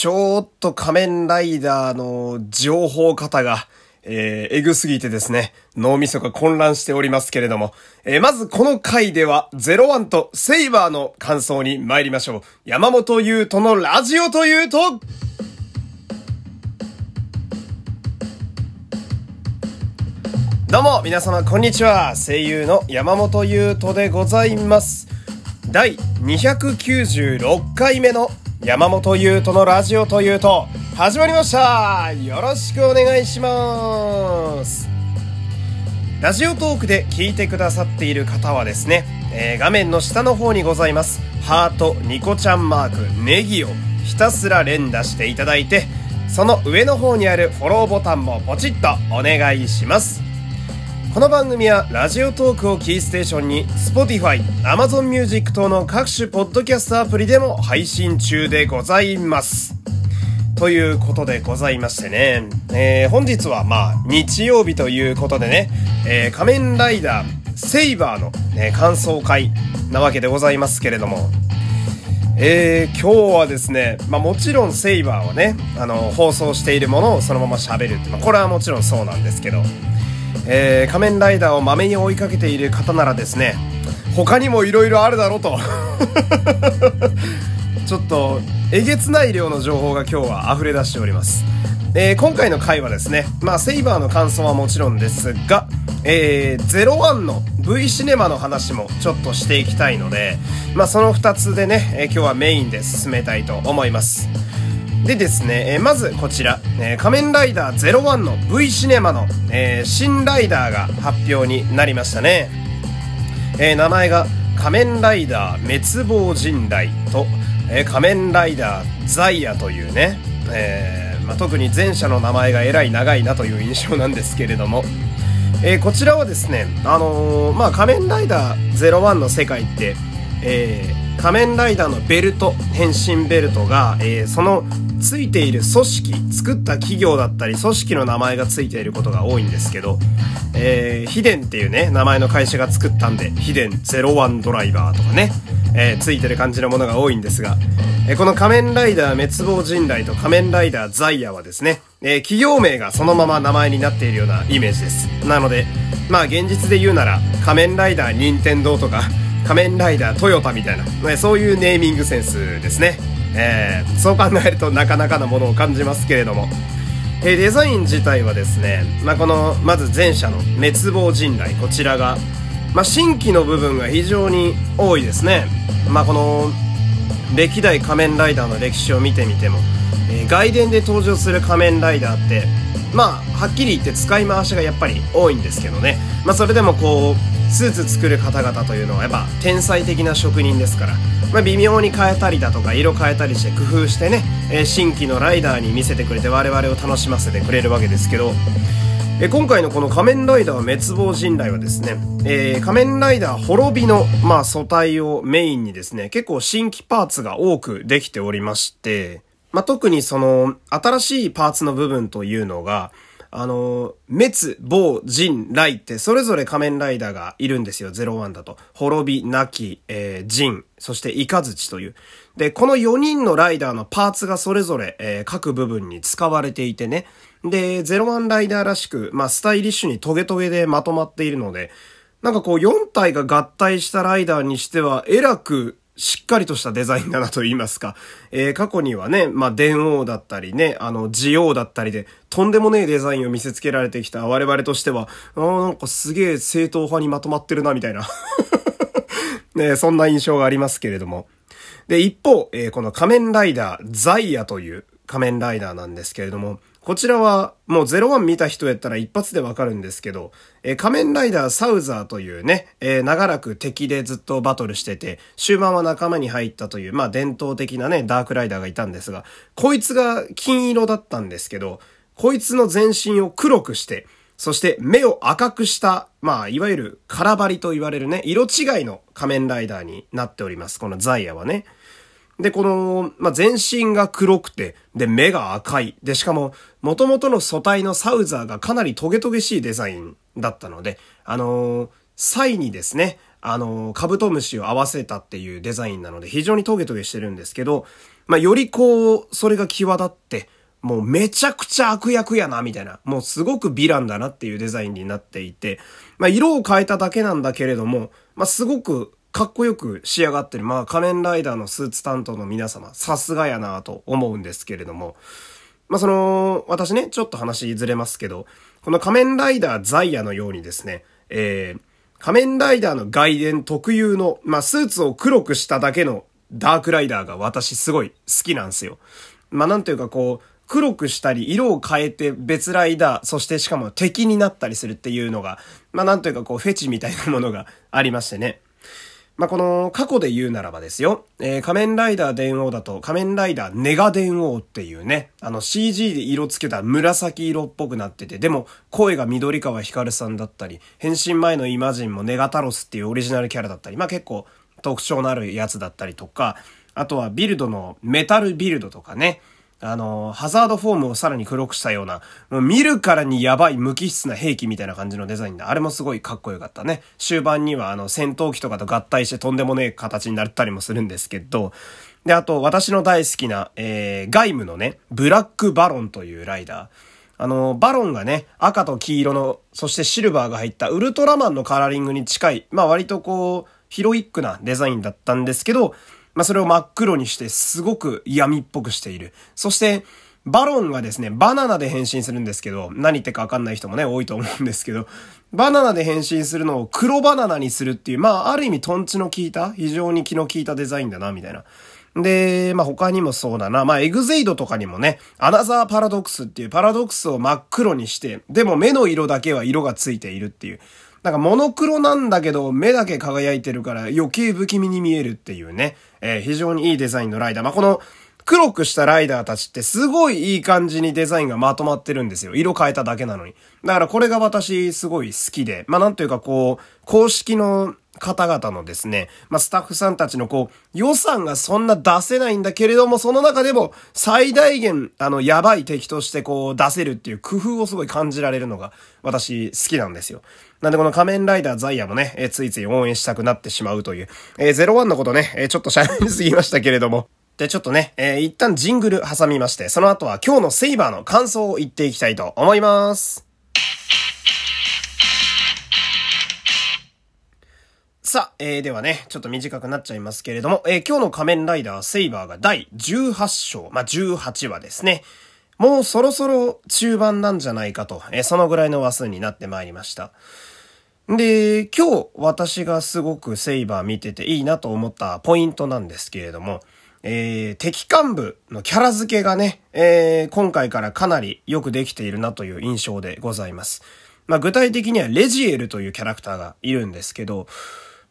ちょっと仮面ライダーの情報方が、えー、えぐすぎてですね、脳みそが混乱しておりますけれども、えー、まずこの回では、01とセイバーの感想に参りましょう。山本優斗のラジオというと、どうも、皆様、こんにちは。声優の山本優斗でございます。第296回目の山本優斗のラジオというと、始まりました。よろしくお願いします。ラジオトークで聞いてくださっている方はですね、えー、画面の下の方にございます、ハート、ニコちゃんマーク、ネギをひたすら連打していただいて、その上の方にあるフォローボタンもポチッとお願いします。この番組はラジオトークをキーステーションに Spotify、Amazon Music 等の各種ポッドキャストアプリでも配信中でございます。ということでございましてね、えー、本日はまあ日曜日ということでね、えー、仮面ライダーセイバーの、ね、感想会なわけでございますけれども、えー、今日はですね、まあもちろんセイバーをね、あの、放送しているものをそのまま喋るって、まあこれはもちろんそうなんですけど、えー、仮面ライダーをまめに追いかけている方ならですね、他にも色々あるだろうと ちょっと、えげつない量の情報が今日は溢れ出しております。えー、今回の回はですね、まあ、セイバーの感想はもちろんですが、えー、01の V シネマの話もちょっとしていきたいので、まあ、その2つでね、えー、今日はメインで進めたいと思います。でですね、え、まずこちら、え、仮面ライダー01の V シネマの、え、新ライダーが発表になりましたね。え、名前が仮面ライダー滅亡人雷と、え、仮面ライダーザイヤというね、えーまあ、特に前者の名前がえらい長いなという印象なんですけれども、えー、こちらはですね、あのー、まあ、仮面ライダー01の世界って、え、仮面ライダーのベルト、変身ベルトが、えー、そのついている組織、作った企業だったり、組織の名前がついていることが多いんですけど、えー、ヒデンっていうね、名前の会社が作ったんで、ヒデン01ドライバーとかね、えー、ついてる感じのものが多いんですが、えー、この仮面ライダー滅亡人雷と仮面ライダーザイヤはですね、えー、企業名がそのまま名前になっているようなイメージです。なので、まあ現実で言うなら、仮面ライダー任天堂とか、仮面ライダートヨタみたいな、ね、そういうネーミングセンスですね。えー、そう考えるとなかなかなものを感じますけれども、えー、デザイン自体はですね、まあ、この、まず前者の滅亡人雷、こちらが、まあ、新規の部分が非常に多いですね。まあ、この、歴代仮面ライダーの歴史を見てみても、えー、外伝で登場する仮面ライダーって、まあ、はっきり言って使い回しがやっぱり多いんですけどね。まあ、それでもこう、スーツ作る方々というのはやっぱ天才的な職人ですから、まあ、微妙に変えたりだとか色変えたりして工夫してね、え、新規のライダーに見せてくれて我々を楽しませてくれるわけですけど、え、今回のこの仮面ライダー滅亡人雷はですね、えー、仮面ライダー滅びの、まあ、素体をメインにですね、結構新規パーツが多くできておりまして、まあ、特にその、新しいパーツの部分というのが、あの、滅、暴、人、雷ってそれぞれ仮面ライダーがいるんですよ、01だと。滅び、亡き、えー、人、そしてイカズチという。で、この4人のライダーのパーツがそれぞれ、えー、各部分に使われていてね。で、01ライダーらしく、まあ、スタイリッシュにトゲトゲでまとまっているので、なんかこう4体が合体したライダーにしては、えらくしっかりとしたデザインだなと言いますか。えー、過去にはね、まあ、電王だったりね、あの、ジオウだったりで、とんでもねえデザインを見せつけられてきた我々としては、あなんかすげえ正統派にまとまってるな、みたいな。ね、そんな印象がありますけれども。で、一方、えー、この仮面ライダー、ザイヤという仮面ライダーなんですけれども、こちらは、もう01見た人やったら一発でわかるんですけど、えー、仮面ライダーサウザーというね、えー、長らく敵でずっとバトルしてて、終盤は仲間に入ったという、まあ伝統的なね、ダークライダーがいたんですが、こいつが金色だったんですけど、こいつの全身を黒くして、そして目を赤くした、まあ、いわゆる空張りと言われるね、色違いの仮面ライダーになっております。このザイヤはね。で、この、まあ、全身が黒くて、で、目が赤い。で、しかも、元々の素体のサウザーがかなりトゲトゲしいデザインだったので、あのー、サイにですね、あのー、カブトムシを合わせたっていうデザインなので、非常にトゲトゲしてるんですけど、まあ、よりこう、それが際立って、もうめちゃくちゃ悪役やな、みたいな。もうすごくヴィランだなっていうデザインになっていて、まあ、色を変えただけなんだけれども、まあ、すごくかっこよく仕上がってる。まあ、仮面ライダーのスーツ担当の皆様、さすがやなと思うんですけれども、まあ、その、私ね、ちょっと話ずれますけど、この仮面ライダーザイヤのようにですね、えー、仮面ライダーの外伝特有の、まあ、スーツを黒くしただけのダークライダーが私すごい好きなんですよ。まあ、なんというかこう、黒くしたり、色を変えて別ライダー、そしてしかも敵になったりするっていうのが、まあ、なんというかこう、フェチみたいなものがありましてね。まあ、この過去で言うならばですよ、えー、仮面ライダー電王だと仮面ライダーネガ電王っていうね、あの CG で色つけた紫色っぽくなってて、でも声が緑川光さんだったり、変身前のイマジンもネガタロスっていうオリジナルキャラだったり、まあ、結構特徴のあるやつだったりとか、あとはビルドのメタルビルドとかね、あの、ハザードフォームをさらに黒くしたような、もう見るからにやばい無機質な兵器みたいな感じのデザインで、あれもすごいかっこよかったね。終盤にはあの戦闘機とかと合体してとんでもねえ形になったりもするんですけど、で、あと私の大好きな、えー、外務のね、ブラックバロンというライダー。あの、バロンがね、赤と黄色の、そしてシルバーが入ったウルトラマンのカラーリングに近い、まあ割とこう、ヒロイックなデザインだったんですけど、まあそれを真っ黒にしてすごく闇っぽくしている。そして、バロンがですね、バナナで変身するんですけど、何言ってかわかんない人もね、多いと思うんですけど、バナナで変身するのを黒バナナにするっていう、まあ、ある意味トンチの効いた、非常に気の利いたデザインだな、みたいな。で、まあ、他にもそうだな。まあ、エグゼイドとかにもね、アナザーパラドックスっていうパラドックスを真っ黒にして、でも目の色だけは色がついているっていう。なんかモノクロなんだけど、目だけ輝いてるから余計不気味に見えるっていうね、えー、非常にいいデザインのライダー。まあ、この、黒くしたライダーたちってすごいいい感じにデザインがまとまってるんですよ。色変えただけなのに。だからこれが私すごい好きで、まあなんというかこう、公式の方々のですね、まあ、スタッフさんたちのこう、予算がそんな出せないんだけれども、その中でも最大限、あの、やばい敵としてこう、出せるっていう工夫をすごい感じられるのが、私好きなんですよ。なんでこの仮面ライダーザイヤもね、えー、ついつい応援したくなってしまうという、えー、01のことね、えー、ちょっと喋りすぎましたけれども、で、ちょっとね、えー、一旦ジングル挟みまして、その後は今日のセイバーの感想を言っていきたいと思います。さあ、えー、ではね、ちょっと短くなっちゃいますけれども、えー、今日の仮面ライダーセイバーが第18章、まあ、18話ですね。もうそろそろ中盤なんじゃないかと、えー、そのぐらいの話数になってまいりました。で、今日私がすごくセイバー見てていいなと思ったポイントなんですけれども、えー、敵幹部のキャラ付けがね、えー、今回からかなりよくできているなという印象でございます。まあ、具体的にはレジエルというキャラクターがいるんですけど、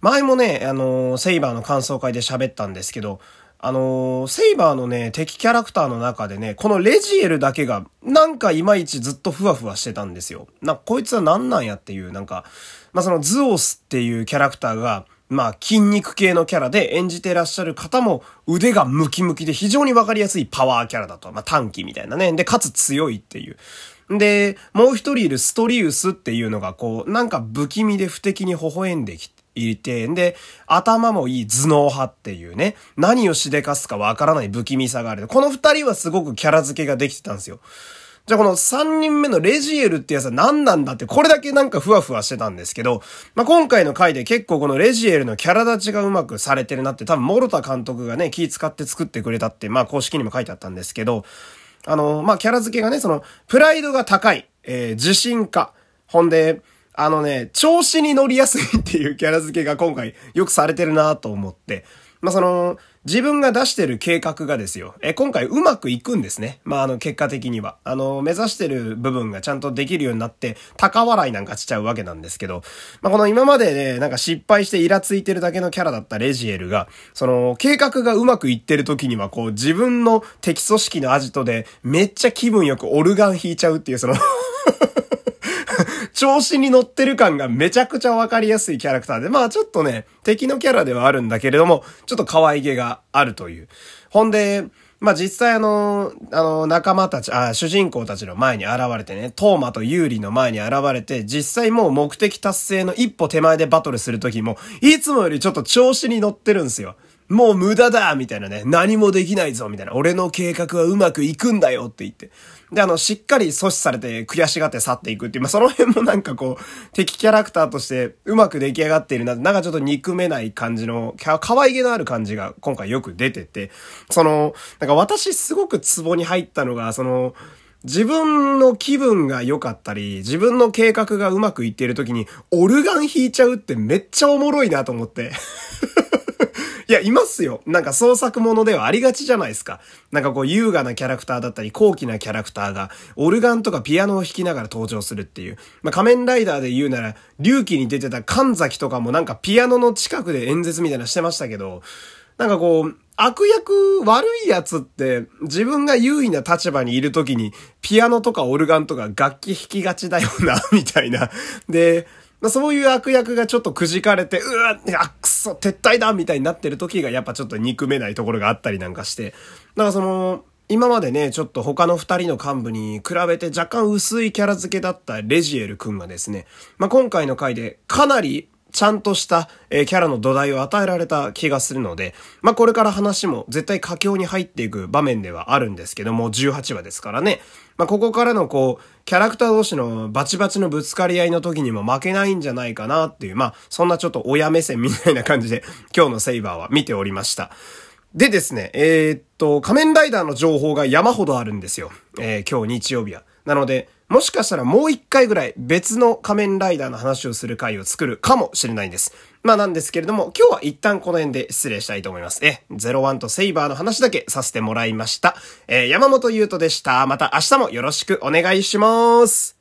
前もね、あのー、セイバーの感想会で喋ったんですけど、あのー、セイバーのね、敵キャラクターの中でね、このレジエルだけが、なんかいまいちずっとふわふわしてたんですよ。な、こいつは何なんやっていう、なんか、まあ、そのズオスっていうキャラクターが、まあ、筋肉系のキャラで演じてらっしゃる方も腕がムキムキで非常にわかりやすいパワーキャラだと。まあ、短期みたいなね。で、かつ強いっていう。で、もう一人いるストリウスっていうのがこう、なんか不気味で不敵に微笑んできて、いて、で、頭もいい頭脳派っていうね、何をしでかすかわからない不気味さがある。この二人はすごくキャラ付けができてたんですよ。じゃあこの3人目のレジエルってやつは何なんだって、これだけなんかふわふわしてたんですけど、まあ、今回の回で結構このレジエルのキャラ立ちがうまくされてるなって、多分モルタ監督がね、気使って作ってくれたって、まあ公式にも書いてあったんですけど、あの、まあ、キャラ付けがね、その、プライドが高い、えー、自信家、ほんで、あのね、調子に乗りやすいっていうキャラ付けが今回よくされてるなと思って、まあ、その、自分が出してる計画がですよ、え、今回うまくいくんですね。まあ、あの、結果的には。あの、目指してる部分がちゃんとできるようになって、高笑いなんかしちゃうわけなんですけど、まあ、この今までね、なんか失敗してイラついてるだけのキャラだったレジエルが、その、計画がうまくいってる時には、こう、自分の敵組織のアジトで、めっちゃ気分よくオルガン弾いちゃうっていう、その調子に乗ってる感がめちゃくちゃわかりやすいキャラクターで、まあちょっとね、敵のキャラではあるんだけれども、ちょっと可愛げがあるという。ほんで、まあ実際あの、あの、仲間たち、あ、主人公たちの前に現れてね、トーマとユーリの前に現れて、実際もう目的達成の一歩手前でバトルするときも、いつもよりちょっと調子に乗ってるんですよ。もう無駄だみたいなね、何もできないぞみたいな、俺の計画はうまくいくんだよって言って。で、あの、しっかり阻止されて悔しがって去っていくっていう、まあ、その辺もなんかこう、敵キャラクターとしてうまく出来上がっているな、なんかちょっと憎めない感じの、可愛げのある感じが今回よく出てて、その、なんか私すごくツボに入ったのが、その、自分の気分が良かったり、自分の計画がうまくいっている時に、オルガン弾いちゃうってめっちゃおもろいなと思って。いや、いますよ。なんか創作ものではありがちじゃないですか。なんかこう優雅なキャラクターだったり、高貴なキャラクターが、オルガンとかピアノを弾きながら登場するっていう。まあ、仮面ライダーで言うなら、龍騎に出てた神崎とかもなんかピアノの近くで演説みたいなしてましたけど、なんかこう、悪役、悪いやつって、自分が優位な立場にいるときに、ピアノとかオルガンとか楽器弾きがちだよな、みたいな。で、まあそういう悪役がちょっとくじかれて、うわ、あ、くそ、撤退だみたいになってる時がやっぱちょっと憎めないところがあったりなんかして。だからその、今までね、ちょっと他の二人の幹部に比べて若干薄いキャラ付けだったレジエル君がですね、まあ、今回の回でかなりちゃんとした、え、キャラの土台を与えられた気がするので、まあ、これから話も絶対佳境に入っていく場面ではあるんですけども、18話ですからね。まあ、ここからのこう、キャラクター同士のバチバチのぶつかり合いの時にも負けないんじゃないかなっていう、まあ、そんなちょっと親目線みたいな感じで、今日のセイバーは見ておりました。でですね、えー、っと、仮面ライダーの情報が山ほどあるんですよ。えー、今日日曜日は。なので、もしかしたらもう一回ぐらい別の仮面ライダーの話をする回を作るかもしれないんです。まあなんですけれども、今日は一旦この辺で失礼したいと思います。え、01とセイバーの話だけさせてもらいました。えー、山本優斗でした。また明日もよろしくお願いします。